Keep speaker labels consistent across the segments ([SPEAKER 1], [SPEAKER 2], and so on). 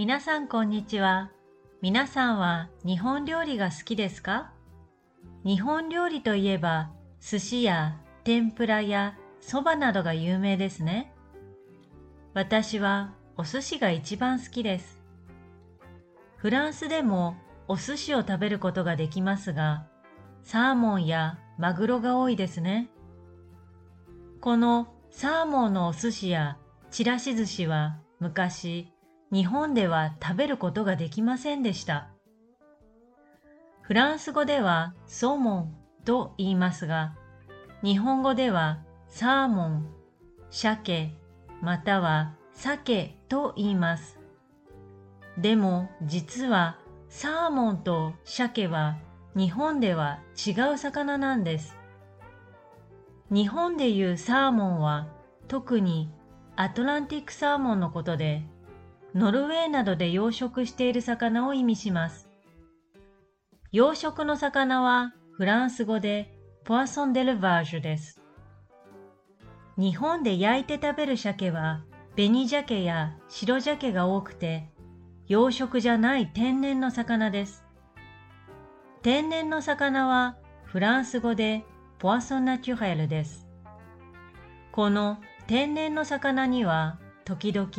[SPEAKER 1] 皆さんこんにちは。皆さんは日本料理が好きですか？日本料理といえば寿司や天ぷらやそばなどが有名ですね。私はお寿司が一番好きです。フランスでもお寿司を食べることができますが、サーモンやマグロが多いですね。このサーモンのお寿司やちらし寿司は昔日本では食べることができませんでした。フランス語ではソーモンと言いますが、日本語ではサーモン、鮭、または鮭と言います。でも実はサーモンと鮭は日本では違う魚なんです。日本でいうサーモンは特にアトランティックサーモンのことでノルウェーなどで養殖している魚を意味します。養殖の魚はフランス語でポアソンデルバージュです。日本で焼いて食べる鮭は紅鮭や白鮭が多くて養殖じゃない天然の魚です。天然の魚はフランス語でポアソンナチュヘルです。この天然の魚には時々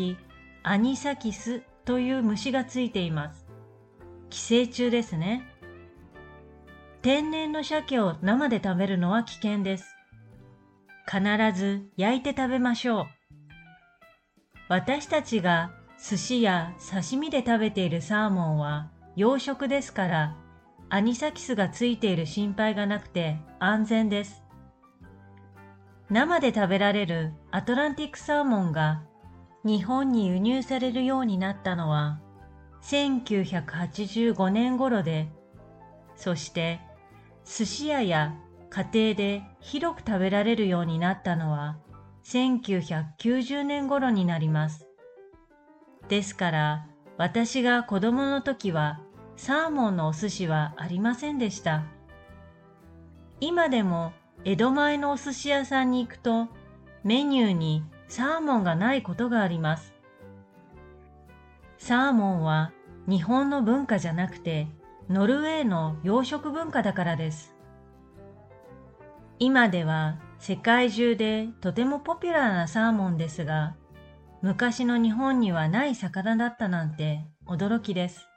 [SPEAKER 1] アニサキスという虫がついています。寄生虫ですね。天然の鮭を生で食べるのは危険です。必ず焼いて食べましょう。私たちが寿司や刺身で食べているサーモンは養殖ですからアニサキスがついている心配がなくて安全です。生で食べられるアトランティックサーモンが日本に輸入されるようになったのは1985年頃で、そして寿司屋や家庭で広く食べられるようになったのは1990年頃になります。ですから私が子供の時はサーモンのお寿司はありませんでした。今でも江戸前のお寿司屋さんに行くとメニューにサーモンがないことがあります。サーモンは日本の文化じゃなくてノルウェーの養殖文化だからです。今では世界中でとてもポピュラーなサーモンですが、昔の日本にはない魚だったなんて驚きです。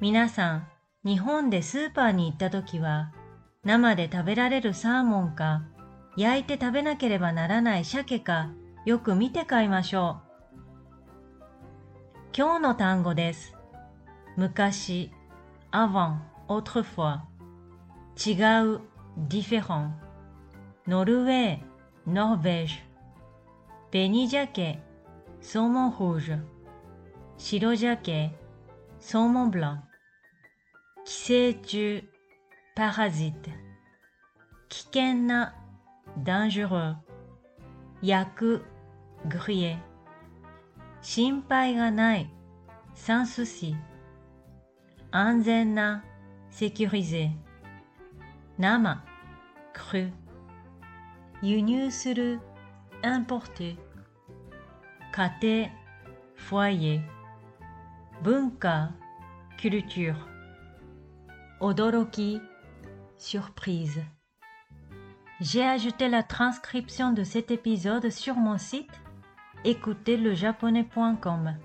[SPEAKER 1] 皆さん、日本でスーパーに行った時は、生で食べられるサーモンか焼いて食べなければならない鮭かよく見て買いましょう。今日の単語です。昔、avant, autrefois。違う、différent。ノルウェー、ノルベージュ。紅鮭、サーモンルージュ。白鮭、サーモンブラン。寄生虫、パラジット。危険な dangereux 焼く griller 心配がない sans souci 安全な sécurisé 生 cru 輸入する importer 家庭 foyer 文化 culture 驚き surprise J'ai ajouté la transcription de cet épisode sur mon site écoutezlejaponais.com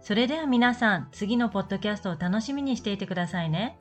[SPEAKER 1] それでは皆さん、次のポッドキャストを楽しみにしていてくださいね。